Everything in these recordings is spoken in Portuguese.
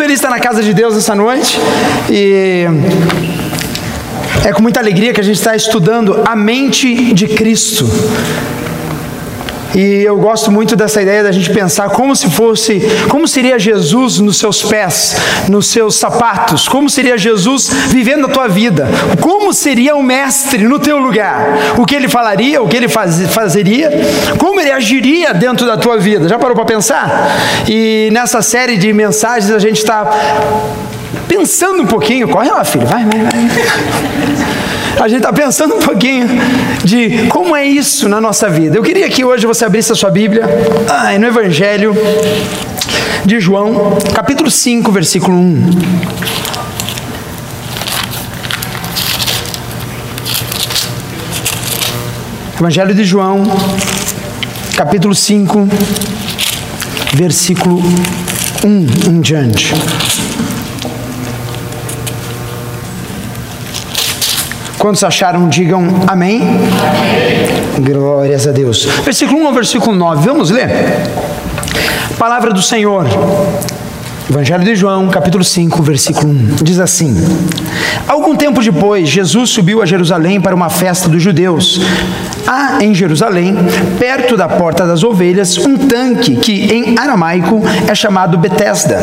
feliz de estar na casa de Deus essa noite e é com muita alegria que a gente está estudando a mente de Cristo. E eu gosto muito dessa ideia da gente pensar como se fosse, como seria Jesus nos seus pés, nos seus sapatos, como seria Jesus vivendo a tua vida, como seria o mestre no teu lugar, o que ele falaria, o que ele faz, fazeria, como ele agiria dentro da tua vida. Já parou para pensar? E nessa série de mensagens a gente está pensando um pouquinho, corre lá, filho, vai, vai, vai a gente está pensando um pouquinho de como é isso na nossa vida. Eu queria que hoje você abrisse a sua Bíblia ah, no Evangelho de João, capítulo 5, versículo 1. Evangelho de João, capítulo 5, versículo 1 em diante. Quantos acharam, digam amém. amém. Glórias a Deus. Versículo 1 ao versículo 9, vamos ler? Palavra do Senhor. Evangelho de João, capítulo 5, versículo 1, diz assim: Algum tempo depois, Jesus subiu a Jerusalém para uma festa dos judeus. Há em Jerusalém, perto da porta das ovelhas, um tanque que em aramaico é chamado Betesda,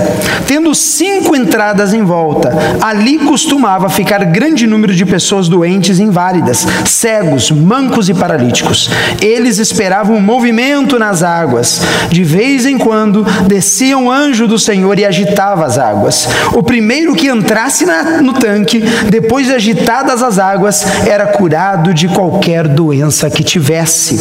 tendo cinco entradas em volta. Ali costumava ficar grande número de pessoas doentes e inválidas, cegos, mancos e paralíticos. Eles esperavam um movimento nas águas. De vez em quando descia um anjo do Senhor e agitava as águas. O primeiro que entrasse na, no tanque, depois de agitadas as águas, era curado de qualquer doença tivesse.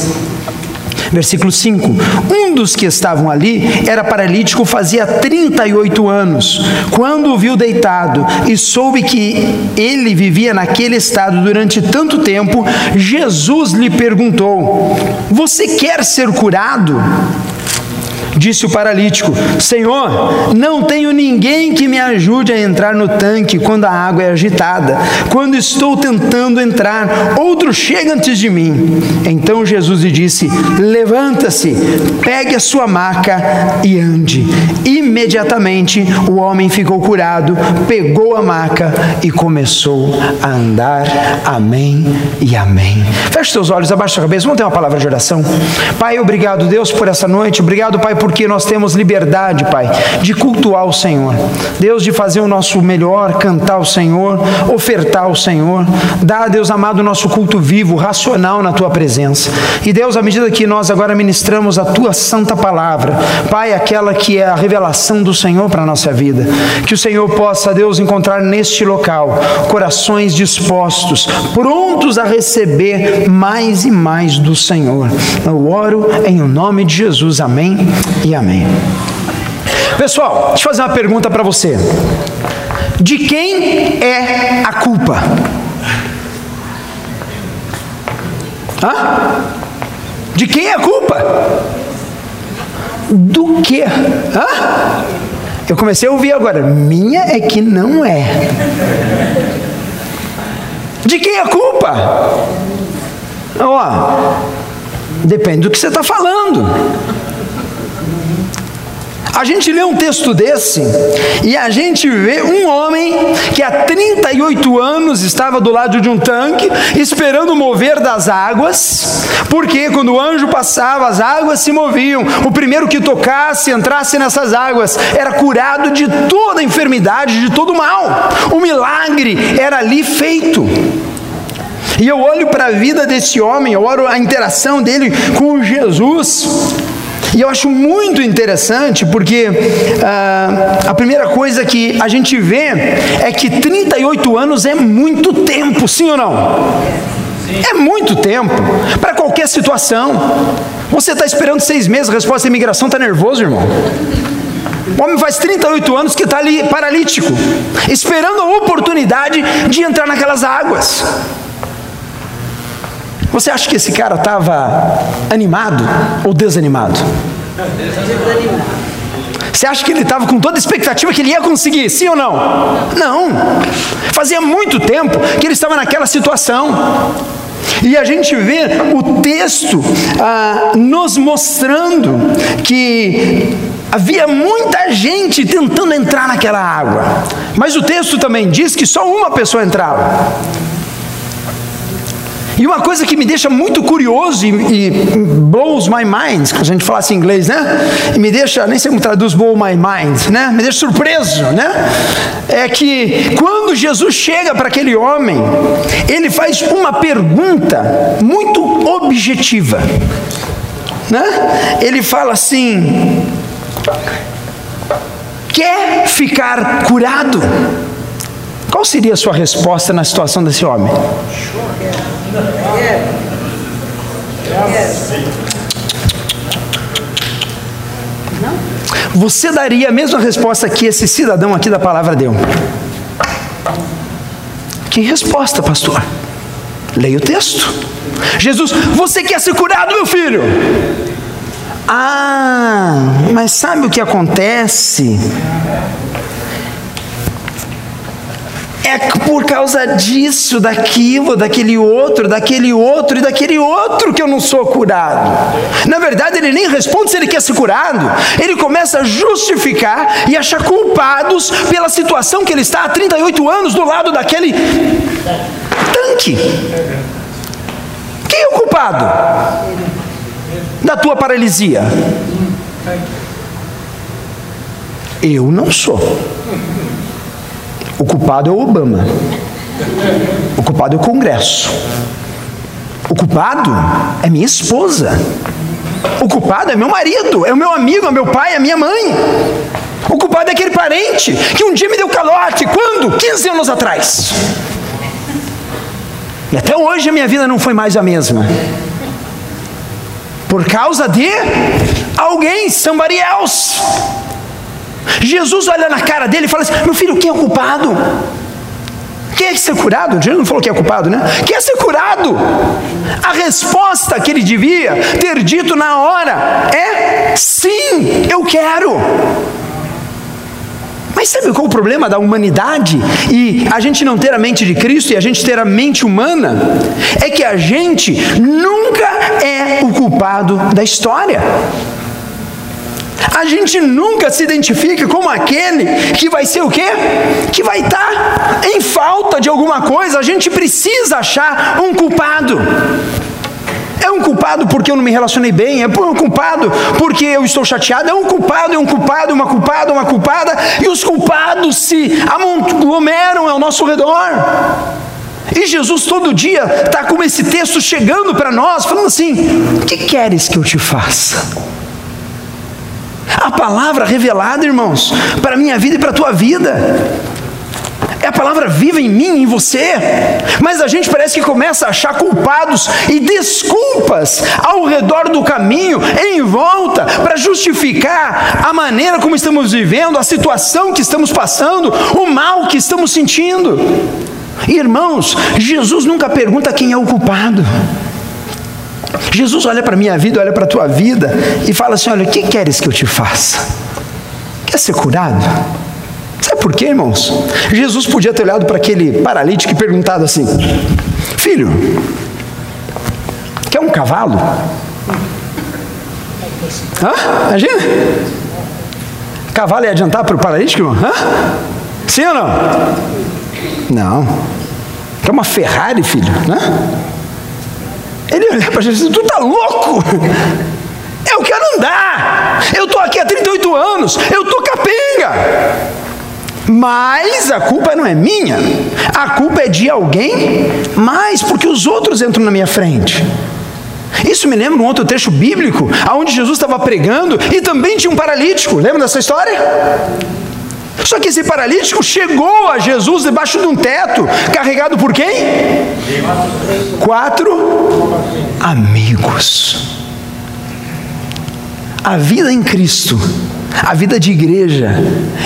Versículo 5: Um dos que estavam ali era paralítico, fazia 38 anos. Quando o viu deitado e soube que ele vivia naquele estado durante tanto tempo, Jesus lhe perguntou: Você quer ser curado? Disse o paralítico: Senhor, não tenho ninguém que me ajude a entrar no tanque quando a água é agitada. Quando estou tentando entrar, outro chega antes de mim. Então Jesus lhe disse: Levanta-se, pegue a sua maca e ande. Imediatamente o homem ficou curado, pegou a maca e começou a andar. Amém e amém. Feche seus olhos, abaixe sua cabeça. Vamos ter uma palavra de oração. Pai, obrigado, Deus, por essa noite. Obrigado, Pai, por porque nós temos liberdade, Pai, de cultuar o Senhor. Deus, de fazer o nosso melhor, cantar o Senhor, ofertar o Senhor. Dá, Deus amado, o nosso culto vivo, racional na tua presença. E Deus, à medida que nós agora ministramos a tua santa palavra, Pai, aquela que é a revelação do Senhor para a nossa vida, que o Senhor possa, Deus, encontrar neste local corações dispostos, prontos a receber mais e mais do Senhor. Eu oro em o nome de Jesus. Amém e amém. Pessoal, deixa eu fazer uma pergunta para você. De quem é a culpa? Hã? De quem é a culpa? Do que? Eu comecei a ouvir agora. Minha é que não é. De quem é a culpa? Ó, depende do que você está falando. A gente lê um texto desse e a gente vê um homem que há 38 anos estava do lado de um tanque, esperando mover das águas, porque quando o anjo passava, as águas se moviam. O primeiro que tocasse, entrasse nessas águas, era curado de toda enfermidade, de todo mal. O milagre era ali feito. E eu olho para a vida desse homem, eu olho a interação dele com Jesus. E eu acho muito interessante porque ah, a primeira coisa que a gente vê é que 38 anos é muito tempo, sim ou não? É muito tempo para qualquer situação. Você está esperando seis meses, a resposta da imigração está nervoso, irmão. O homem faz 38 anos que está ali paralítico, esperando a oportunidade de entrar naquelas águas. Você acha que esse cara estava animado ou desanimado? Você acha que ele estava com toda a expectativa que ele ia conseguir, sim ou não? Não. Fazia muito tempo que ele estava naquela situação. E a gente vê o texto ah, nos mostrando que Havia muita gente tentando entrar naquela água, mas o texto também diz que só uma pessoa entrava. E uma coisa que me deixa muito curioso e, e blows my mind, quando a gente fala assim em inglês, né? E me deixa, nem sei como traduz blow my mind, né? Me deixa surpreso, né? É que quando Jesus chega para aquele homem, ele faz uma pergunta muito objetiva, né? Ele fala assim: Quer ficar curado? Qual seria a sua resposta na situação desse homem? Você daria a mesma resposta que esse cidadão aqui da palavra deu. Que resposta, pastor? Leia o texto. Jesus, você quer ser curado, meu filho? Ah, mas sabe o que acontece? É por causa disso, daquilo, daquele outro, daquele outro e daquele outro que eu não sou curado. Na verdade, ele nem responde se ele quer ser curado. Ele começa a justificar e achar culpados pela situação que ele está há 38 anos do lado daquele tanque. Quem é o culpado da tua paralisia? Eu não sou. O culpado é o Obama. O culpado é o Congresso. O culpado é minha esposa. O culpado é meu marido, é o meu amigo, é meu pai, é minha mãe. O culpado é aquele parente que um dia me deu calote. Quando? 15 anos atrás. E até hoje a minha vida não foi mais a mesma. Por causa de alguém, somebody else. Jesus olha na cara dele e fala assim: Meu filho, quem é o culpado? Quem é que ser curado? Jesus não falou que é culpado, né? Quem é ser curado? A resposta que ele devia ter dito na hora é: sim, eu quero. Mas sabe qual é o problema da humanidade e a gente não ter a mente de Cristo e a gente ter a mente humana? É que a gente nunca é o culpado da história. A gente nunca se identifica como aquele que vai ser o quê? Que vai estar em falta de alguma coisa. A gente precisa achar um culpado. É um culpado porque eu não me relacionei bem, é um culpado porque eu estou chateado, é um culpado, é um culpado, uma culpada, uma culpada, e os culpados se aglomeram ao nosso redor. E Jesus todo dia está com esse texto chegando para nós, falando assim: O que queres que eu te faça? A palavra revelada, irmãos, para a minha vida e para a tua vida. É a palavra viva em mim, em você. Mas a gente parece que começa a achar culpados e desculpas ao redor do caminho, em volta, para justificar a maneira como estamos vivendo, a situação que estamos passando, o mal que estamos sentindo. Irmãos, Jesus nunca pergunta quem é o culpado. Jesus olha para a minha vida, olha para a tua vida e fala assim: Olha, o que queres que eu te faça? Quer ser curado? Sabe por quê, irmãos? Jesus podia ter olhado para aquele paralítico e perguntado assim: Filho, quer um cavalo? Hã? Imagina? Cavalo ia adiantar para o paralítico, irmão? Hã? Sim ou não? Não. Quer uma Ferrari, filho? Né? Ele olha para Jesus: Tu está louco? Eu quero andar. Eu estou aqui há 38 anos. Eu estou capenga. Mas a culpa não é minha, a culpa é de alguém mais, porque os outros entram na minha frente. Isso me lembra um outro trecho bíblico, onde Jesus estava pregando e também tinha um paralítico. Lembra dessa história? Só que esse paralítico chegou a Jesus debaixo de um teto, carregado por quem? Quatro amigos. A vida em Cristo, a vida de igreja,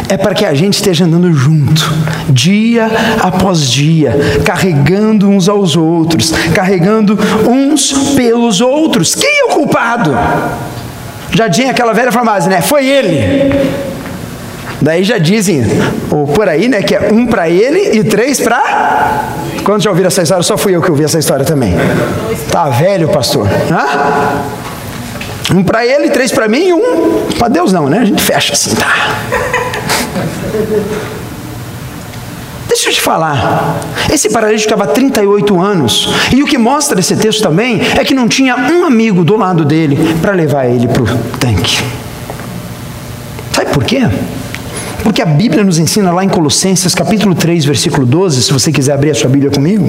é para que a gente esteja andando junto, dia após dia, carregando uns aos outros, carregando uns pelos outros. Quem é o culpado? Já tinha aquela velha frase, né? Foi ele. Daí já dizem, ou por aí, né, que é um para ele e três para. Quando já ouviram essa história? Só fui eu que ouvi essa história também. Tá velho, pastor? Hã? Um para ele, três para mim e um para Deus não, né? A gente fecha assim, tá? Deixa eu te falar. Esse paralítico estava há 38 anos. E o que mostra esse texto também é que não tinha um amigo do lado dele para levar ele para o tanque. Sabe por quê? Porque a Bíblia nos ensina lá em Colossenses capítulo 3, versículo 12, se você quiser abrir a sua Bíblia comigo.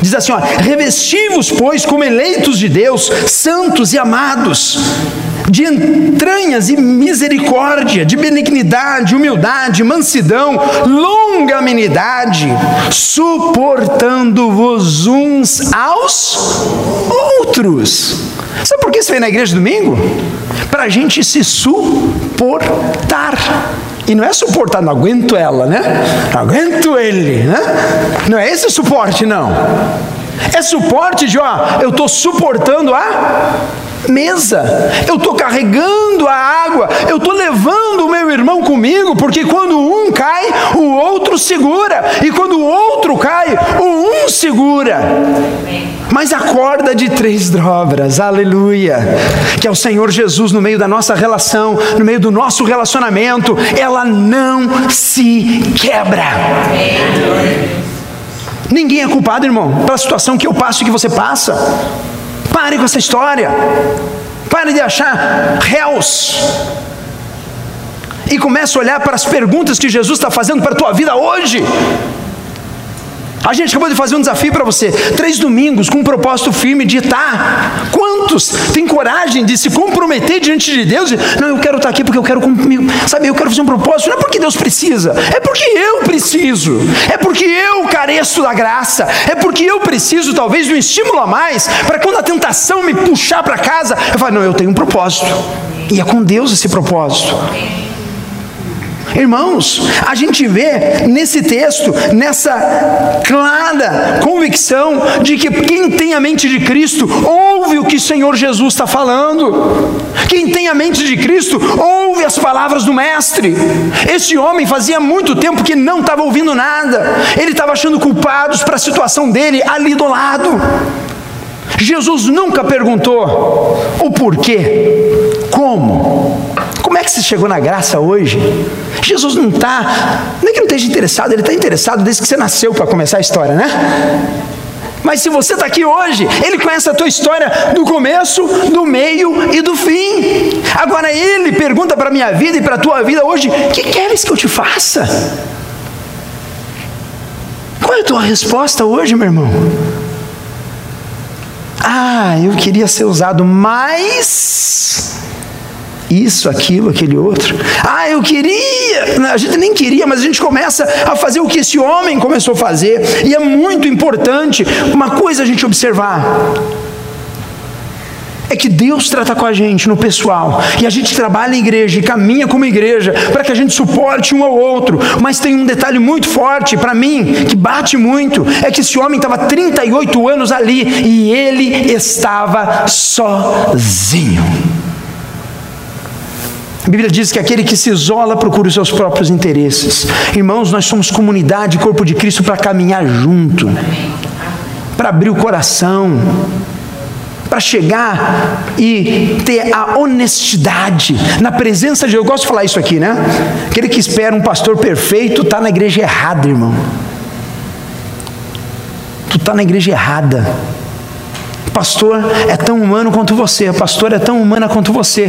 Diz assim: ó, revesti-vos, pois, como eleitos de Deus, santos e amados, de entranhas e misericórdia, de benignidade, humildade, mansidão, longanimidade, suportando-vos uns aos outros. Sabe por que você vem na igreja domingo? Para a gente se suportar. E não é suportar, não aguento ela, né? Não aguento ele, né? Não é esse suporte, não. É suporte de, ó, eu estou suportando a mesa, eu estou carregando a água, eu estou levando o meu irmão comigo, porque quando um cai, o outro segura, e quando o outro cai, o um segura. Mas a corda de três dobras, aleluia, que é o Senhor Jesus no meio da nossa relação, no meio do nosso relacionamento, ela não se quebra. Ninguém é culpado, irmão, pela situação que eu passo e que você passa. Pare com essa história. Pare de achar réus. E comece a olhar para as perguntas que Jesus está fazendo para a tua vida hoje. A gente acabou de fazer um desafio para você. Três domingos com um propósito firme de estar. Quantos têm coragem de se comprometer diante de Deus? Não, eu quero estar aqui porque eu quero cumprir. Sabe, eu quero fazer um propósito. Não é porque Deus precisa, é porque eu preciso. É porque eu careço da graça. É porque eu preciso, talvez, de um estímulo a mais. Para quando a tentação me puxar para casa, eu falo, não, eu tenho um propósito. E é com Deus esse propósito. Irmãos, a gente vê nesse texto, nessa clara convicção de que quem tem a mente de Cristo ouve o que o Senhor Jesus está falando. Quem tem a mente de Cristo ouve as palavras do Mestre. Esse homem fazia muito tempo que não estava ouvindo nada, ele estava achando culpados para a situação dele ali do lado. Jesus nunca perguntou o porquê, como, como é que você chegou na graça hoje? Jesus não está, não é que não esteja interessado, ele está interessado desde que você nasceu para começar a história, né? Mas se você está aqui hoje, Ele conhece a tua história do começo, do meio e do fim. Agora Ele pergunta para a minha vida e para a tua vida hoje: O que queres que eu te faça? Qual é a tua resposta hoje, meu irmão? Ah, eu queria ser usado mais isso, aquilo, aquele outro. Ah, eu queria. A gente nem queria, mas a gente começa a fazer o que esse homem começou a fazer. E é muito importante uma coisa a gente observar. É que Deus trata com a gente no pessoal, e a gente trabalha em igreja e caminha como igreja para que a gente suporte um ao outro. Mas tem um detalhe muito forte para mim, que bate muito: é que esse homem estava 38 anos ali e ele estava sozinho. A Bíblia diz que aquele que se isola procura os seus próprios interesses. Irmãos, nós somos comunidade, corpo de Cristo para caminhar junto, para abrir o coração, para chegar e ter a honestidade na presença de Deus. Eu gosto de falar isso aqui, né? Aquele que espera um pastor perfeito está na igreja errada, irmão. Tu está na igreja errada. Pastor é tão humano quanto você, a pastora é tão humana quanto você,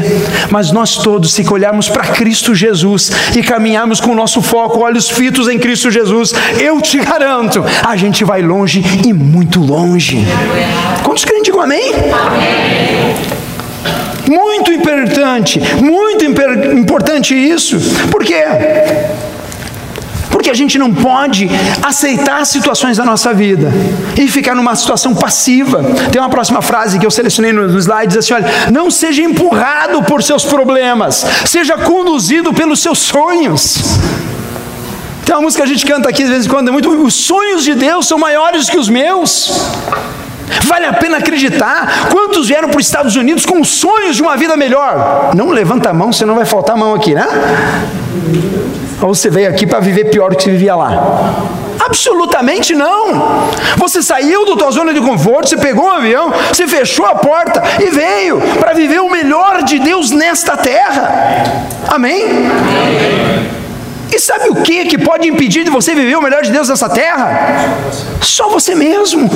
mas nós todos, se olharmos para Cristo Jesus e caminharmos com o nosso foco, olhos fitos em Cristo Jesus, eu te garanto, a gente vai longe e muito longe. Quantos crentes digam amém? Amém. Muito importante, muito importante isso, por quê? Porque a gente não pode aceitar situações da nossa vida e ficar numa situação passiva. Tem uma próxima frase que eu selecionei no slide, diz assim: olha, não seja empurrado por seus problemas, seja conduzido pelos seus sonhos. Tem uma música que a gente canta aqui de vez em quando, é muito, os sonhos de Deus são maiores que os meus. Vale a pena acreditar. Quantos vieram para os Estados Unidos com sonhos de uma vida melhor? Não levanta a mão, senão vai faltar a mão aqui, né? Ou você veio aqui para viver pior do que você vivia lá? Absolutamente não. Você saiu da tua zona de conforto, você pegou um avião, você fechou a porta e veio para viver o melhor de Deus nesta terra. Amém? Amém. E sabe o que que pode impedir de você viver o melhor de Deus nessa terra? Só você mesmo.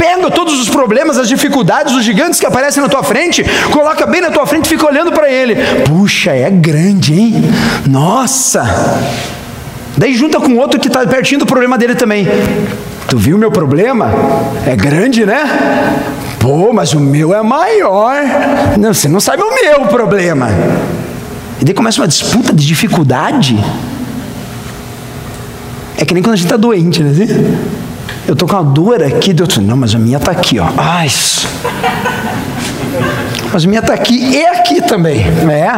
Pega todos os problemas, as dificuldades, os gigantes que aparecem na tua frente, coloca bem na tua frente e fica olhando para ele. Puxa, é grande, hein? Nossa! Daí junta com outro que está pertinho do problema dele também. Tu viu meu problema? É grande, né? Pô, mas o meu é maior. Não, você não sabe o meu problema. E daí começa uma disputa de dificuldade. É que nem quando a gente está doente, né? Eu tô com uma dor aqui, Deus não, mas a minha está aqui, ó. Ai, mas a minha está aqui e aqui também. É,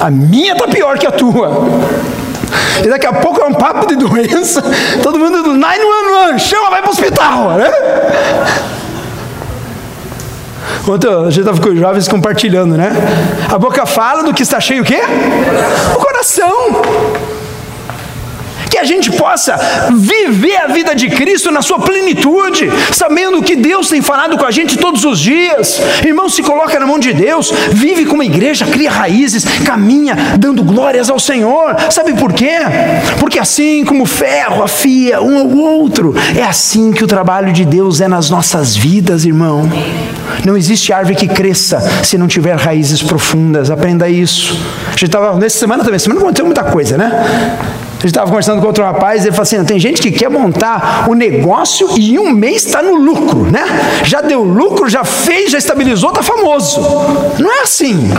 a minha está pior que a tua. E daqui a pouco é um papo de doença. Todo mundo do 911, chama, vai para o hospital, né? Ontem a gente estava com os jovens compartilhando, né? A boca fala do que está cheio o quê? O coração que a gente possa viver a vida de Cristo na sua plenitude, sabendo que Deus tem falado com a gente todos os dias. Irmão, se coloca na mão de Deus, vive como igreja, cria raízes, caminha dando glórias ao Senhor. Sabe por quê? Porque assim como o ferro afia um ao outro, é assim que o trabalho de Deus é nas nossas vidas, irmão. Não existe árvore que cresça se não tiver raízes profundas. Aprenda isso. A gente estava nessa semana também, semana aconteceu muita coisa, né? A gente estava conversando com outro rapaz, ele falou assim: tem gente que quer montar o um negócio e em um mês está no lucro, né? Já deu lucro, já fez, já estabilizou, está famoso. Não é assim.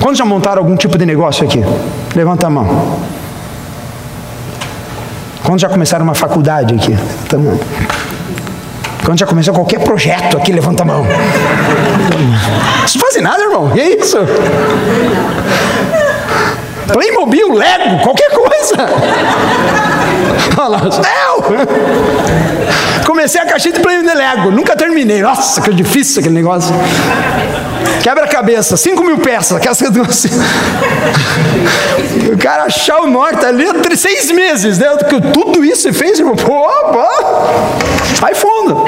Quando já montaram algum tipo de negócio aqui? Levanta a mão. Quando já começaram uma faculdade aqui? Tamo. Quando já começou qualquer projeto aqui, levanta a mão. Isso não faz nada, irmão. E é isso? Playmobil, Lego, qualquer coisa. Olha lá, Comecei a caixinha de Playmobil Lego, nunca terminei. Nossa, que difícil aquele negócio. Quebra-cabeça, 5 mil peças, aquelas que O cara achar o norte ali entre seis meses, né? Tudo isso você fez, irmão. Pô, pô. Vai fundo.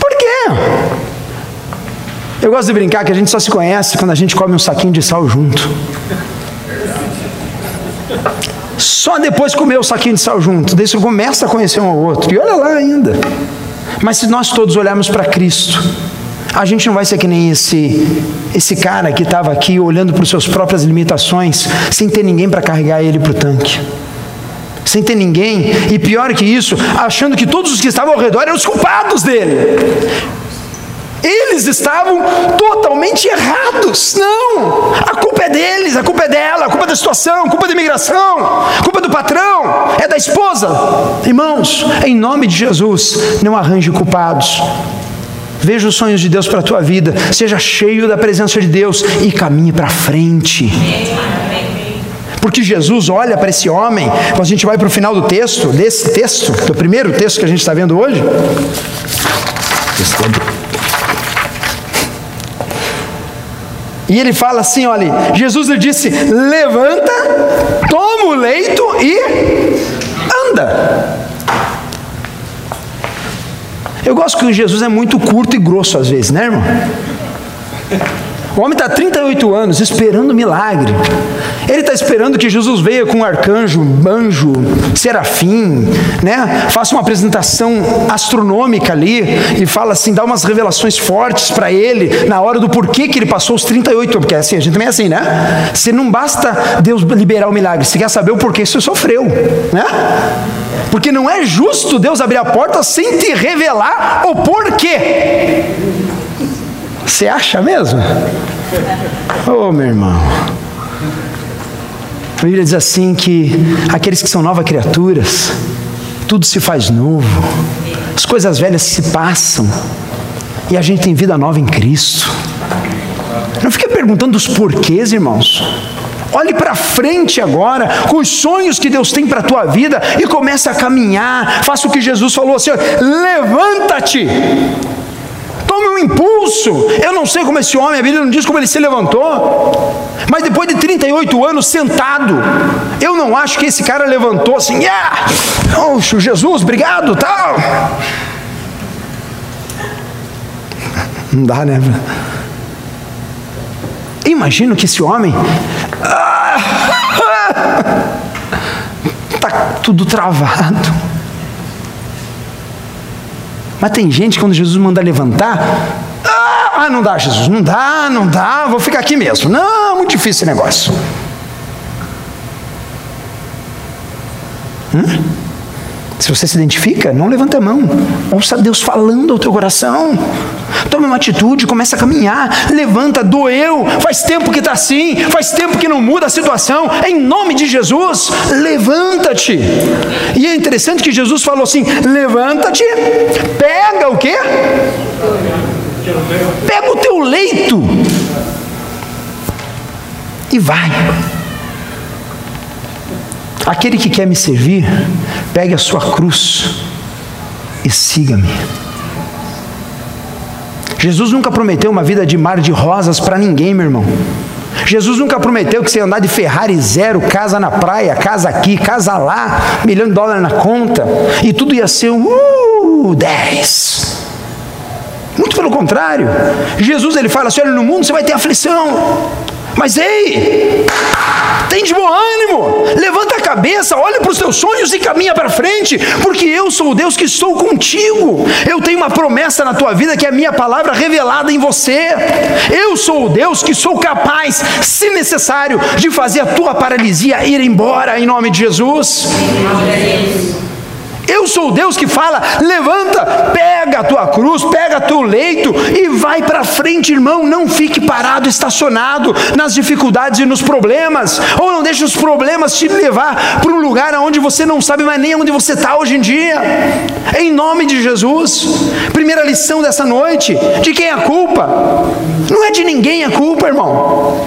Por quê? Eu gosto de brincar que a gente só se conhece quando a gente come um saquinho de sal junto. Só depois comer o saquinho de sal junto, daí você começa a conhecer um ao outro. E olha lá ainda. Mas se nós todos olharmos para Cristo, a gente não vai ser que nem esse esse cara que estava aqui olhando para as suas próprias limitações, sem ter ninguém para carregar ele para o tanque. Sem ter ninguém, e pior que isso, achando que todos os que estavam ao redor eram os culpados dele. Eles estavam totalmente errados. Não! A culpa é deles, a culpa é dela, a culpa é da situação, a culpa da imigração, a culpa é do patrão, é da esposa. Irmãos, em nome de Jesus, não arranje culpados. Veja os sonhos de Deus para a tua vida, seja cheio da presença de Deus e caminhe para frente. Porque Jesus olha para esse homem, quando a gente vai para o final do texto, desse texto, do primeiro texto que a gente está vendo hoje. E ele fala assim: olha, Jesus lhe disse: levanta, toma o leito e anda. Eu gosto que Jesus é muito curto e grosso às vezes, né, irmão? O homem está 38 anos esperando milagre. Ele está esperando que Jesus venha com um arcanjo, anjo, serafim, né? Faça uma apresentação astronômica ali e fala assim, dá umas revelações fortes para ele na hora do porquê que ele passou os 38 anos. Porque assim, a gente também é assim, né? Se não basta Deus liberar o milagre, você quer saber o porquê você sofreu, né? Porque não é justo Deus abrir a porta sem te revelar o porquê. Você acha mesmo? Oh, meu irmão. A Bíblia diz assim que aqueles que são novas criaturas, tudo se faz novo, as coisas velhas se passam e a gente tem vida nova em Cristo. Não fique perguntando os porquês, irmãos. Olhe para frente agora, com os sonhos que Deus tem para a tua vida e comece a caminhar. Faça o que Jesus falou assim: levanta-te Tome um impulso. Eu não sei como esse homem, a Bíblia não diz como ele se levantou. Mas depois de 38 anos sentado, eu não acho que esse cara levantou assim, yeah, Oxo, Jesus, obrigado, tal. Não dá, né? Imagino que esse homem. Está tudo travado. Mas tem gente, quando Jesus manda levantar, ah, não dá, Jesus, não dá, não dá, vou ficar aqui mesmo. Não, muito difícil esse negócio. Hum? Se você se identifica, não levanta a mão. Ouça Deus falando ao teu coração. Tome uma atitude, começa a caminhar. Levanta, doeu. Faz tempo que está assim. Faz tempo que não muda a situação. Em nome de Jesus, levanta-te. E é interessante que Jesus falou assim: levanta-te, pega o quê? Pega o teu leito e vai. Aquele que quer me servir, pegue a sua cruz e siga-me. Jesus nunca prometeu uma vida de mar de rosas para ninguém, meu irmão. Jesus nunca prometeu que você ia andar de Ferrari zero, casa na praia, casa aqui, casa lá, milhão de dólares na conta, e tudo ia ser um uh, 10. Muito pelo contrário. Jesus ele fala assim: olha, no mundo você vai ter aflição. Mas ei, tem de bom ânimo, levanta a cabeça, olha para os teus sonhos e caminha para frente, porque eu sou o Deus que estou contigo. Eu tenho uma promessa na tua vida que é a minha palavra revelada em você. Eu sou o Deus que sou capaz, se necessário, de fazer a tua paralisia ir embora em nome de Jesus. Amém. Eu sou Deus que fala: levanta, pega a tua cruz, pega teu leito e vai para frente, irmão. Não fique parado, estacionado nas dificuldades e nos problemas, ou não deixe os problemas te levar para um lugar onde você não sabe mais nem onde você está hoje em dia. Em nome de Jesus. Primeira lição dessa noite: de quem é a culpa? Não é de ninguém a culpa, irmão.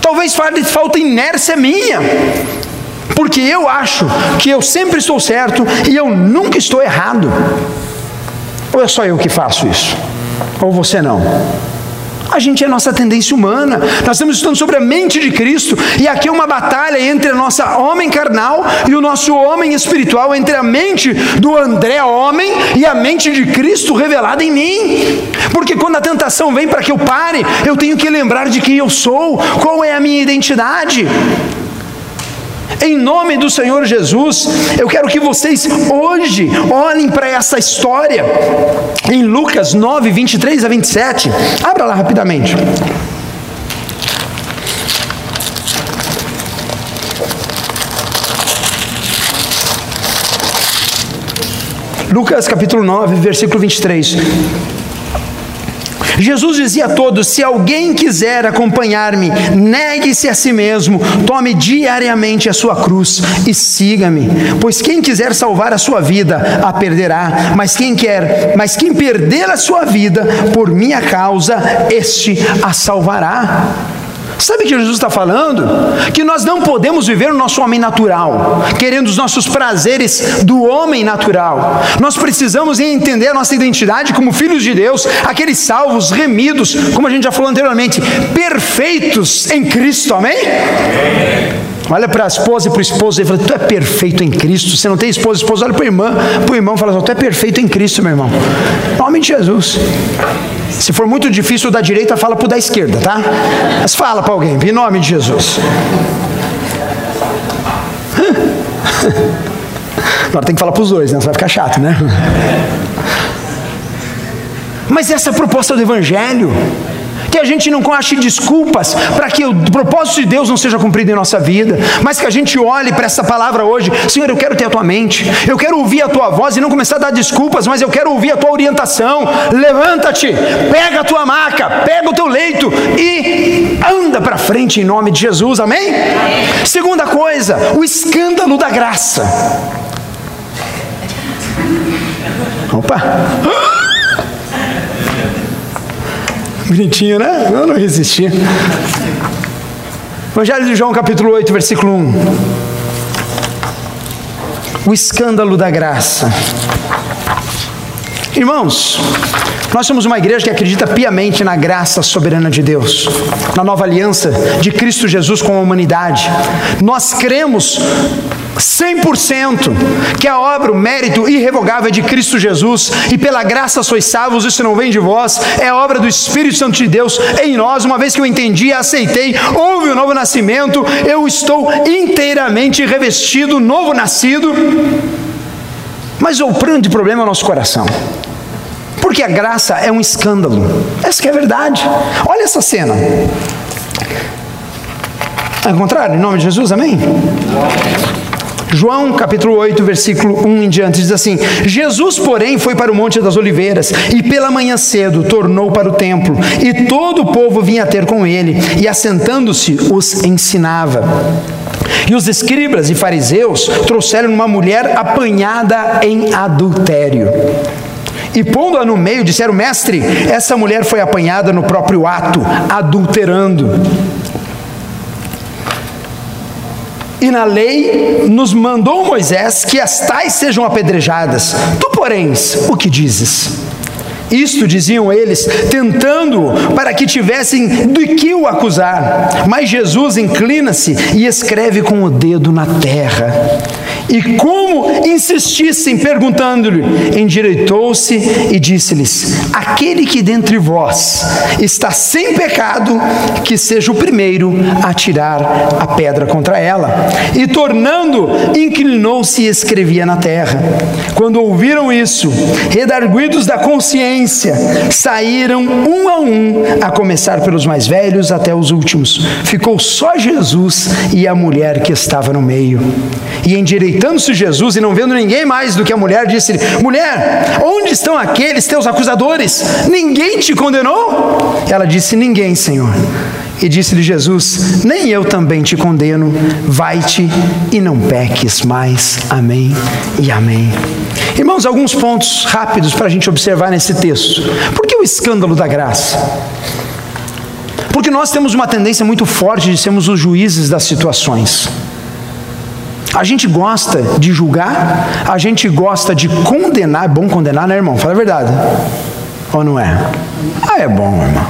Talvez falta inércia minha porque eu acho que eu sempre estou certo e eu nunca estou errado. Ou é só eu que faço isso? Ou você não? A gente é a nossa tendência humana. Nós estamos estudando sobre a mente de Cristo. E aqui é uma batalha entre a nossa homem carnal e o nosso homem espiritual, entre a mente do André homem e a mente de Cristo revelada em mim. Porque quando a tentação vem para que eu pare, eu tenho que lembrar de quem eu sou, qual é a minha identidade. Em nome do Senhor Jesus, eu quero que vocês hoje olhem para essa história em Lucas 9, 23 a 27. Abra lá rapidamente. Lucas capítulo 9, versículo 23. Jesus dizia a todos: se alguém quiser acompanhar-me, negue-se a si mesmo, tome diariamente a sua cruz e siga-me. Pois quem quiser salvar a sua vida, a perderá, mas quem quer, mas quem perder a sua vida por minha causa, este a salvará. Sabe o que Jesus está falando? Que nós não podemos viver o nosso homem natural, querendo os nossos prazeres do homem natural. Nós precisamos entender a nossa identidade como filhos de Deus, aqueles salvos, remidos, como a gente já falou anteriormente, perfeitos em Cristo, amém? Olha para a esposa e para o esposo e fala: Tu é perfeito em Cristo. Você não tem esposa, esposa, olha para a irmã, para o irmão e fala: assim, Tu é perfeito em Cristo, meu irmão. Em nome de Jesus. Se for muito difícil da direita, fala para o da esquerda, tá? Mas fala para alguém, em nome de Jesus. Agora tem que falar para os dois, né? Você vai ficar chato, né? Mas essa é a proposta do Evangelho que a gente não ache desculpas para que o propósito de Deus não seja cumprido em nossa vida, mas que a gente olhe para essa palavra hoje, Senhor, eu quero ter a tua mente, eu quero ouvir a tua voz e não começar a dar desculpas, mas eu quero ouvir a tua orientação. Levanta-te, pega a tua maca, pega o teu leito e anda para frente em nome de Jesus, amém? amém? Segunda coisa, o escândalo da graça. Opa! Bonitinho, né? Eu não resisti. Evangelho de João, capítulo 8, versículo 1. O escândalo da graça. Irmãos, Nós somos uma igreja que acredita piamente na graça soberana de Deus, na nova aliança de Cristo Jesus com a humanidade. Nós cremos 100% que a obra, o mérito irrevogável é de Cristo Jesus e pela graça sois salvos, isso não vem de vós, é obra do Espírito Santo de Deus em nós. Uma vez que eu entendi, aceitei, houve o um novo nascimento, eu estou inteiramente revestido, novo nascido. Mas o grande problema é o nosso coração. Porque a graça é um escândalo. Essa que é a verdade. Olha essa cena. Ao contrário, em nome de Jesus, amém? João capítulo 8, versículo 1 em diante, diz assim: Jesus, porém, foi para o Monte das Oliveiras e pela manhã cedo tornou para o templo, e todo o povo vinha ter com ele, e assentando-se os ensinava. E os escribas e fariseus trouxeram uma mulher apanhada em adultério. E pondo-a no meio, disseram: Mestre, essa mulher foi apanhada no próprio ato, adulterando. E na lei nos mandou Moisés que as tais sejam apedrejadas. Tu, porém, o que dizes? Isto diziam eles, tentando para que tivessem do que o acusar. Mas Jesus inclina-se e escreve com o dedo na terra. E como insistissem, perguntando-lhe, endireitou-se e disse-lhes: Aquele que dentre vós está sem pecado, que seja o primeiro a tirar a pedra contra ela. E tornando, inclinou-se e escrevia na terra. Quando ouviram isso, redarguidos da consciência, saíram um a um, a começar pelos mais velhos até os últimos. Ficou só Jesus e a mulher que estava no meio. E endireitou aproveitando-se Jesus e não vendo ninguém mais do que a mulher, disse-lhe: Mulher, onde estão aqueles teus acusadores? Ninguém te condenou? Ela disse: Ninguém, Senhor. E disse-lhe Jesus: Nem eu também te condeno, vai-te e não peques mais. Amém e amém. Irmãos, alguns pontos rápidos para a gente observar nesse texto. Por que o escândalo da graça? Porque nós temos uma tendência muito forte de sermos os juízes das situações. A gente gosta de julgar, a gente gosta de condenar. É bom condenar, né, irmão? Fala a verdade. Ou não é? Ah, é bom, irmão.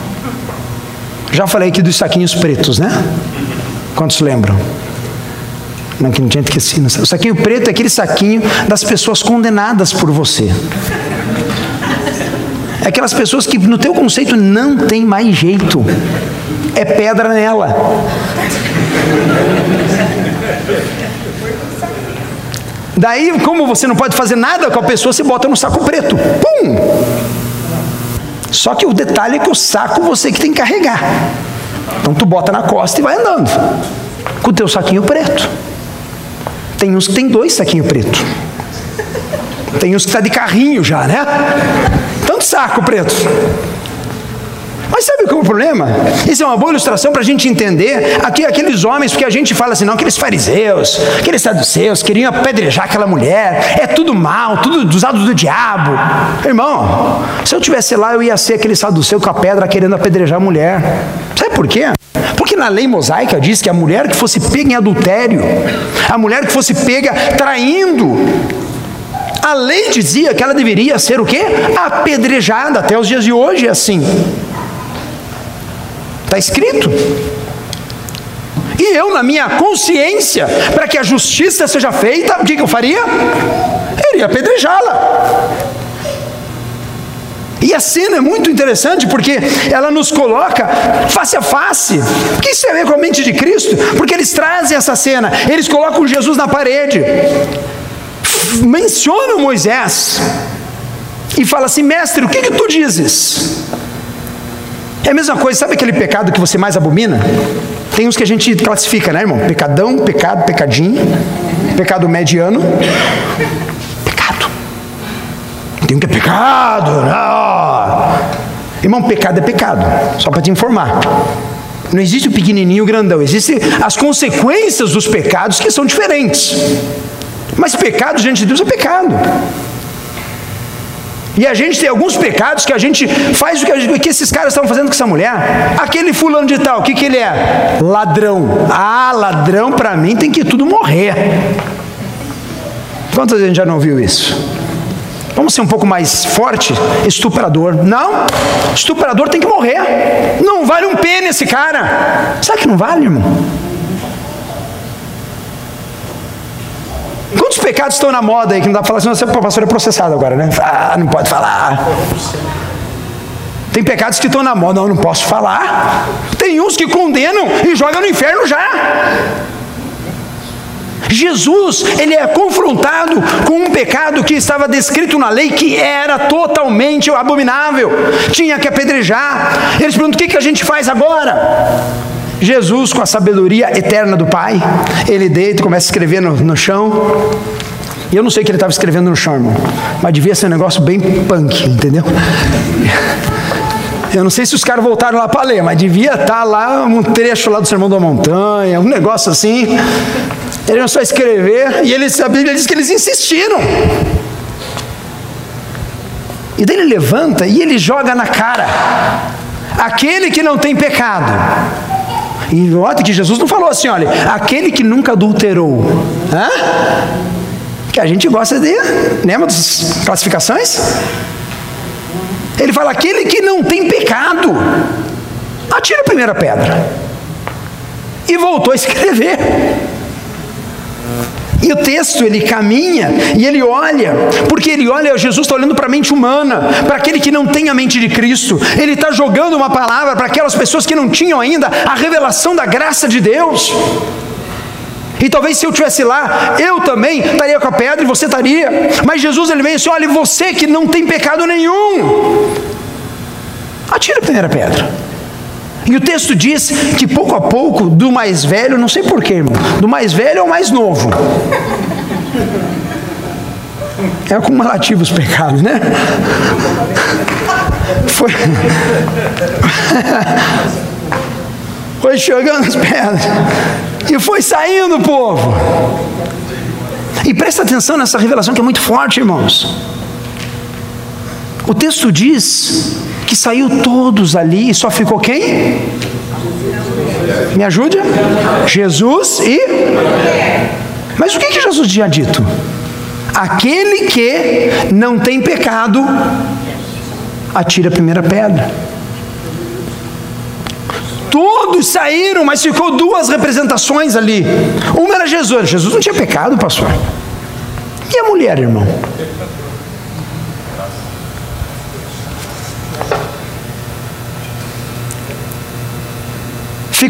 Já falei aqui dos saquinhos pretos, né? Quantos lembram? Não, que não tinha esquecido. O saquinho preto é aquele saquinho das pessoas condenadas por você. É aquelas pessoas que no teu conceito não tem mais jeito. É pedra nela. Daí, como você não pode fazer nada com a pessoa, você bota no saco preto. Pum! Só que o detalhe é que o saco você que tem que carregar. Então tu bota na costa e vai andando. Com o teu saquinho preto. Tem uns que tem dois saquinhos preto. Tem uns que está de carrinho já, né? Tanto saco preto. Mas sabe qual é o problema? Isso é uma boa ilustração para a gente entender aqui, aqueles homens, porque a gente fala assim, não, aqueles fariseus, aqueles saduceus, queriam apedrejar aquela mulher, é tudo mal, tudo usado do diabo. Irmão, se eu tivesse lá, eu ia ser aquele saduceu com a pedra querendo apedrejar a mulher. Sabe por quê? Porque na lei mosaica diz que a mulher que fosse pega em adultério, a mulher que fosse pega traindo, a lei dizia que ela deveria ser o quê? Apedrejada, até os dias de hoje é assim. Está escrito. E eu, na minha consciência, para que a justiça seja feita, o que, eu faria? Eu iria apedrejá-la. E a cena é muito interessante porque ela nos coloca face a face. Que isso é com a mente de Cristo? Porque eles trazem essa cena, eles colocam Jesus na parede, mencionam Moisés e fala assim: Mestre, o que, que tu dizes? É a mesma coisa, sabe aquele pecado que você mais abomina? Tem uns que a gente classifica, né, irmão? Pecadão, pecado, pecadinho, pecado mediano. Pecado. Tem um que é pecado. Não. Irmão, pecado é pecado. Só para te informar. Não existe o pequenininho e o grandão. Existem as consequências dos pecados que são diferentes. Mas pecado diante de Deus é pecado. E a gente tem alguns pecados que a gente faz o que, o que esses caras estão fazendo com essa mulher. Aquele fulano de tal, o que, que ele é? Ladrão. Ah, ladrão para mim tem que tudo morrer. Quantas vezes a gente já não viu isso? Vamos ser um pouco mais forte? Estuprador. Não, estuprador tem que morrer. Não vale um pênis esse cara. Sabe que não vale, irmão? Quantos pecados estão na moda aí que não dá para falar assim, você pastor é processado agora, né? Ah, não pode falar. Tem pecados que estão na moda, não, não posso falar. Tem uns que condenam e jogam no inferno já. Jesus, ele é confrontado com um pecado que estava descrito na lei que era totalmente abominável, tinha que apedrejar. Eles perguntam: o que, que a gente faz agora? Jesus, com a sabedoria eterna do Pai, ele deita e começa a escrever no, no chão. E eu não sei o que ele estava escrevendo no chão, irmão, mas devia ser um negócio bem punk, entendeu? Eu não sei se os caras voltaram lá para ler, mas devia estar tá lá um trecho lá do Sermão da Montanha, um negócio assim. Ele não só escrever, e eles, a Bíblia diz que eles insistiram. E daí ele levanta e ele joga na cara aquele que não tem pecado. E nota que Jesus não falou assim, olha, aquele que nunca adulterou. Hã? Que a gente gosta de, lembra das classificações? Ele fala, aquele que não tem pecado, atira a primeira pedra. E voltou a escrever. E o texto ele caminha e ele olha, porque ele olha, Jesus está olhando para a mente humana, para aquele que não tem a mente de Cristo, ele está jogando uma palavra para aquelas pessoas que não tinham ainda a revelação da graça de Deus. E talvez se eu estivesse lá, eu também estaria com a pedra e você estaria. Mas Jesus ele vem assim: olha, você que não tem pecado nenhum, atira a primeira pedra. E o texto diz que pouco a pouco, do mais velho, não sei porquê, irmão, do mais velho ao mais novo. É acumulativo os pecados, né? Foi. foi chegando as pedras. E foi saindo o povo. E presta atenção nessa revelação que é muito forte, irmãos. O texto diz que saiu todos ali e só ficou quem? Me ajude? Jesus e. Mas o que, que Jesus tinha dito? Aquele que não tem pecado, atira a primeira pedra. Todos saíram, mas ficou duas representações ali. Uma era Jesus. Jesus não tinha pecado, pastor. E a mulher, irmão?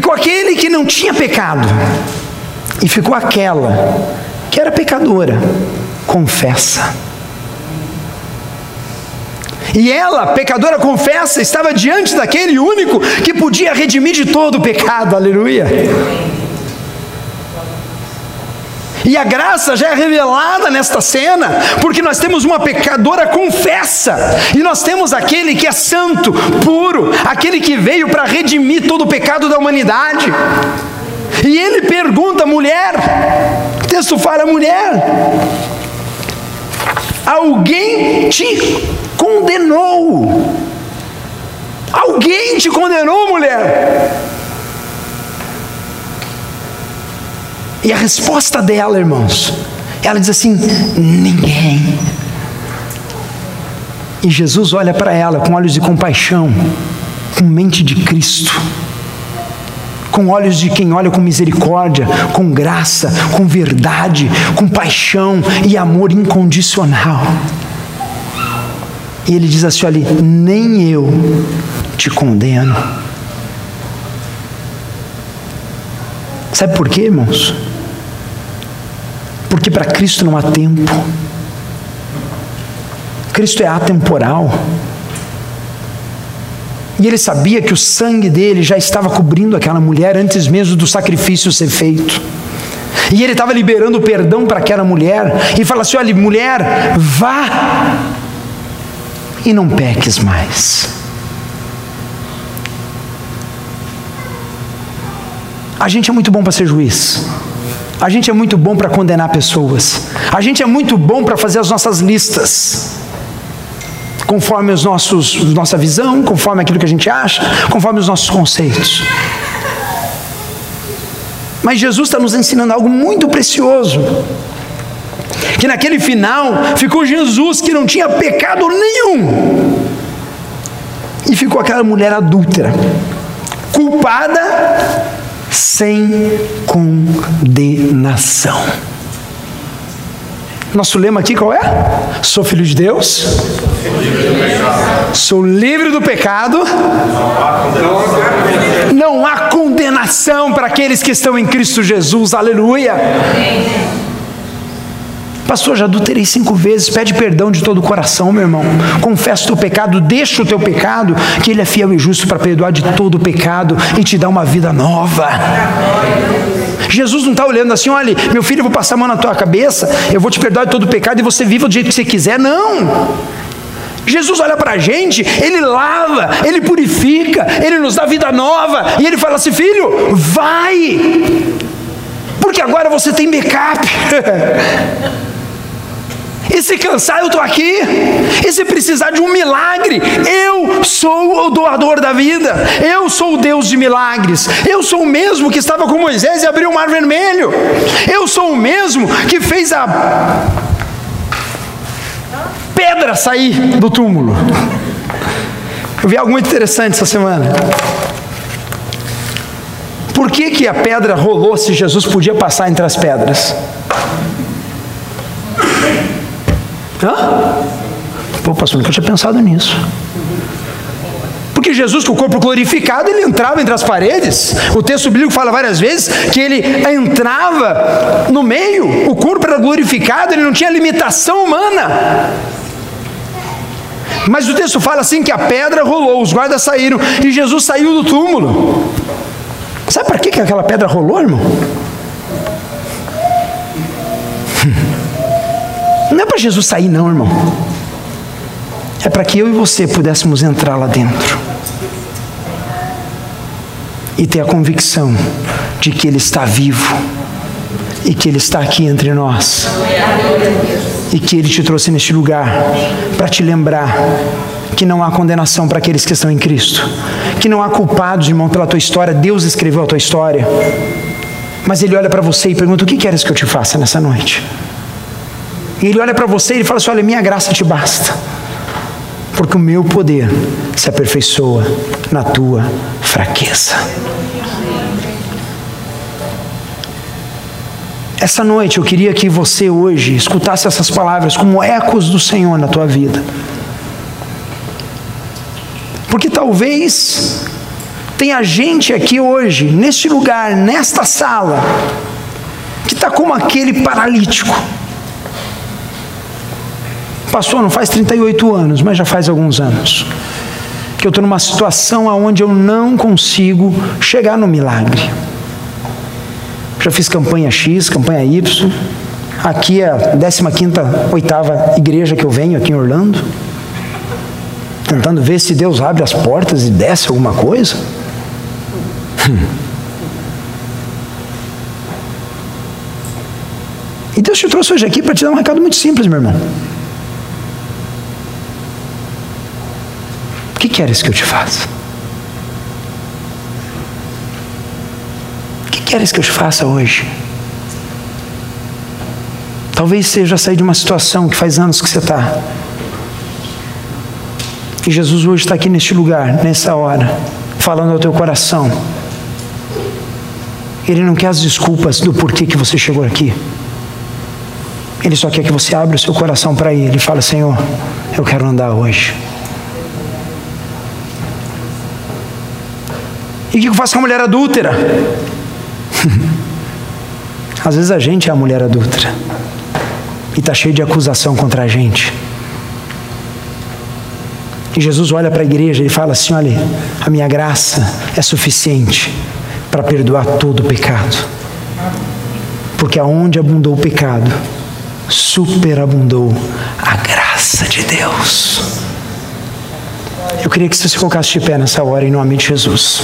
Ficou aquele que não tinha pecado, e ficou aquela que era pecadora, confessa. E ela, pecadora confessa, estava diante daquele único que podia redimir de todo o pecado, aleluia. E a graça já é revelada nesta cena, porque nós temos uma pecadora confessa, e nós temos aquele que é santo, puro, aquele que veio para redimir todo o pecado da humanidade. E ele pergunta, mulher, o texto fala, mulher, alguém te condenou? Alguém te condenou, mulher? E a resposta dela, irmãos, ela diz assim: ninguém. E Jesus olha para ela com olhos de compaixão, com mente de Cristo, com olhos de quem olha com misericórdia, com graça, com verdade, com paixão e amor incondicional. E ele diz assim: olha, nem eu te condeno. Sabe por quê, irmãos? Porque para Cristo não há tempo. Cristo é atemporal. E ele sabia que o sangue dele já estava cobrindo aquela mulher antes mesmo do sacrifício ser feito. E ele estava liberando perdão para aquela mulher. E fala assim: olha, mulher, vá e não peques mais. A gente é muito bom para ser juiz. A gente é muito bom para condenar pessoas. A gente é muito bom para fazer as nossas listas. Conforme os nossos nossa visão, conforme aquilo que a gente acha, conforme os nossos conceitos. Mas Jesus está nos ensinando algo muito precioso. que naquele final ficou Jesus que não tinha pecado nenhum, e ficou aquela mulher adúltera, culpada sem condenação. Nosso lema aqui qual é? Sou filho de Deus. Sou livre do pecado. Não há condenação para aqueles que estão em Cristo Jesus. Aleluia. Pastor, já adulterei cinco vezes, pede perdão de todo o coração, meu irmão. Confessa o teu pecado, deixa o teu pecado, que Ele é fiel e justo para perdoar de todo o pecado e te dar uma vida nova. Jesus não está olhando assim, olha, meu filho, eu vou passar a mão na tua cabeça, eu vou te perdoar de todo o pecado e você viva do jeito que você quiser. Não. Jesus olha para a gente, Ele lava, Ele purifica, Ele nos dá vida nova, e Ele fala assim: filho, vai, porque agora você tem backup. E se cansar, eu estou aqui. E se precisar de um milagre, eu sou o doador da vida. Eu sou o Deus de milagres. Eu sou o mesmo que estava com Moisés e abriu o mar vermelho. Eu sou o mesmo que fez a pedra sair do túmulo. Eu vi algo muito interessante essa semana. Por que, que a pedra rolou se Jesus podia passar entre as pedras? Hã? Pô, pastor, nunca tinha pensado nisso. Porque Jesus, com o corpo glorificado, ele entrava entre as paredes. O texto bíblico fala várias vezes que ele entrava no meio, o corpo era glorificado, ele não tinha limitação humana. Mas o texto fala assim que a pedra rolou, os guardas saíram e Jesus saiu do túmulo. Sabe para que aquela pedra rolou, irmão? Não é para Jesus sair, não, irmão. É para que eu e você pudéssemos entrar lá dentro e ter a convicção de que Ele está vivo e que Ele está aqui entre nós e que Ele te trouxe neste lugar para te lembrar que não há condenação para aqueles que estão em Cristo, que não há culpados, irmão, pela tua história. Deus escreveu a tua história, mas Ele olha para você e pergunta: O que queres que eu te faça nessa noite? E ele olha para você e ele fala assim: Olha, minha graça te basta, porque o meu poder se aperfeiçoa na tua fraqueza. Essa noite eu queria que você hoje escutasse essas palavras como ecos do Senhor na tua vida. Porque talvez tenha gente aqui hoje, neste lugar, nesta sala, que está como aquele paralítico Pastor, não faz 38 anos, mas já faz alguns anos. Que eu estou numa situação onde eu não consigo chegar no milagre. Já fiz campanha X, campanha Y. Aqui é a 15 oitava igreja que eu venho aqui em Orlando. Tentando ver se Deus abre as portas e desce alguma coisa. Hum. E Deus te trouxe hoje aqui para te dar um recado muito simples, meu irmão. O que queres que eu te faça? O que queres que eu te faça hoje? Talvez seja sair de uma situação que faz anos que você está. E Jesus hoje está aqui neste lugar, nessa hora, falando ao teu coração. Ele não quer as desculpas do porquê que você chegou aqui. Ele só quer que você abra o seu coração para Ele e fale: Senhor, eu quero andar hoje. E o que eu faço com a mulher adúltera? Às vezes a gente é a mulher adúltera. E está cheio de acusação contra a gente. E Jesus olha para a igreja e fala assim: olha, a minha graça é suficiente para perdoar todo o pecado. Porque aonde abundou o pecado, superabundou a graça de Deus. Eu queria que você se colocasse de pé nessa hora em nome de Jesus.